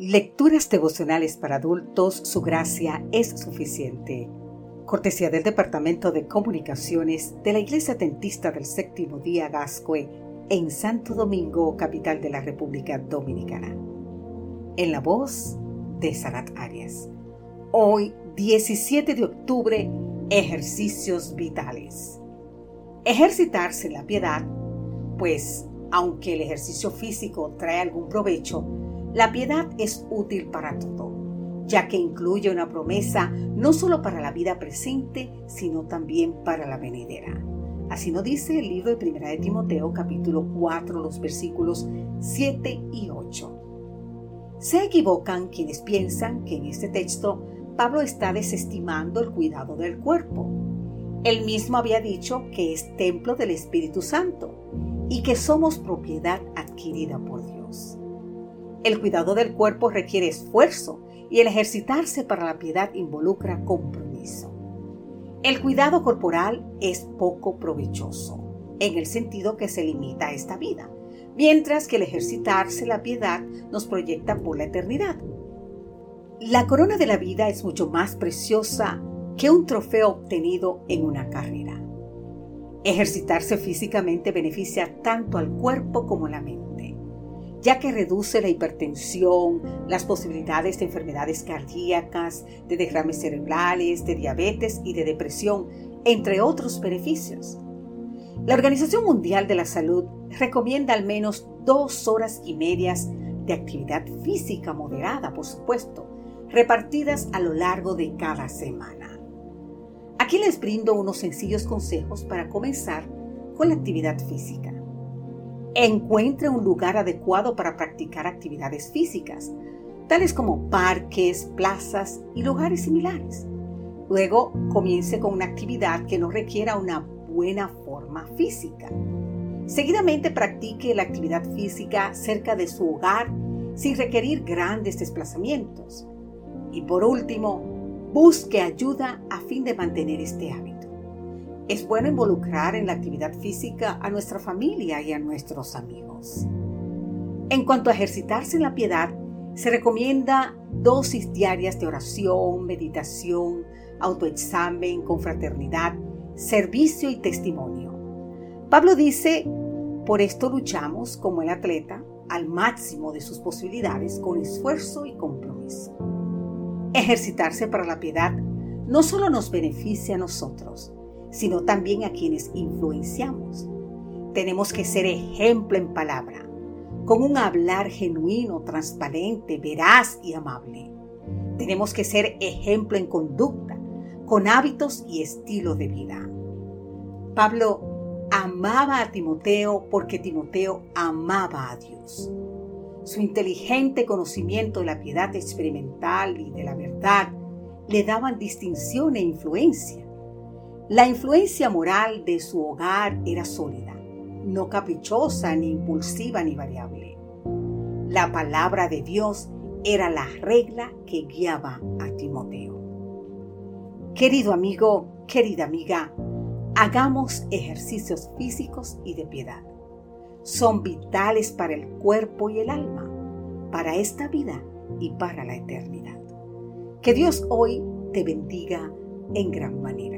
Lecturas devocionales para adultos, su gracia es suficiente. Cortesía del Departamento de Comunicaciones de la Iglesia Tentista del Séptimo Día Gascue en Santo Domingo, capital de la República Dominicana. En la voz de Sarat Arias. Hoy, 17 de octubre, ejercicios vitales. Ejercitarse la piedad, pues aunque el ejercicio físico trae algún provecho, la piedad es útil para todo, ya que incluye una promesa no solo para la vida presente, sino también para la venidera. Así nos dice el libro de 1 de Timoteo capítulo 4, los versículos 7 y 8. Se equivocan quienes piensan que en este texto Pablo está desestimando el cuidado del cuerpo. Él mismo había dicho que es templo del Espíritu Santo y que somos propiedad adquirida por Dios. El cuidado del cuerpo requiere esfuerzo y el ejercitarse para la piedad involucra compromiso. El cuidado corporal es poco provechoso, en el sentido que se limita a esta vida, mientras que el ejercitarse la piedad nos proyecta por la eternidad. La corona de la vida es mucho más preciosa que un trofeo obtenido en una carrera. Ejercitarse físicamente beneficia tanto al cuerpo como a la mente ya que reduce la hipertensión, las posibilidades de enfermedades cardíacas, de derrames cerebrales, de diabetes y de depresión, entre otros beneficios. La Organización Mundial de la Salud recomienda al menos dos horas y medias de actividad física moderada, por supuesto, repartidas a lo largo de cada semana. Aquí les brindo unos sencillos consejos para comenzar con la actividad física. Encuentre un lugar adecuado para practicar actividades físicas, tales como parques, plazas y lugares similares. Luego comience con una actividad que no requiera una buena forma física. Seguidamente practique la actividad física cerca de su hogar sin requerir grandes desplazamientos. Y por último, busque ayuda a fin de mantener este hábito. Es bueno involucrar en la actividad física a nuestra familia y a nuestros amigos. En cuanto a ejercitarse en la piedad, se recomienda dosis diarias de oración, meditación, autoexamen, confraternidad, servicio y testimonio. Pablo dice, por esto luchamos como el atleta al máximo de sus posibilidades con esfuerzo y compromiso. Ejercitarse para la piedad no solo nos beneficia a nosotros, sino también a quienes influenciamos. Tenemos que ser ejemplo en palabra, con un hablar genuino, transparente, veraz y amable. Tenemos que ser ejemplo en conducta, con hábitos y estilo de vida. Pablo amaba a Timoteo porque Timoteo amaba a Dios. Su inteligente conocimiento de la piedad experimental y de la verdad le daban distinción e influencia. La influencia moral de su hogar era sólida, no caprichosa, ni impulsiva, ni variable. La palabra de Dios era la regla que guiaba a Timoteo. Querido amigo, querida amiga, hagamos ejercicios físicos y de piedad. Son vitales para el cuerpo y el alma, para esta vida y para la eternidad. Que Dios hoy te bendiga en gran manera.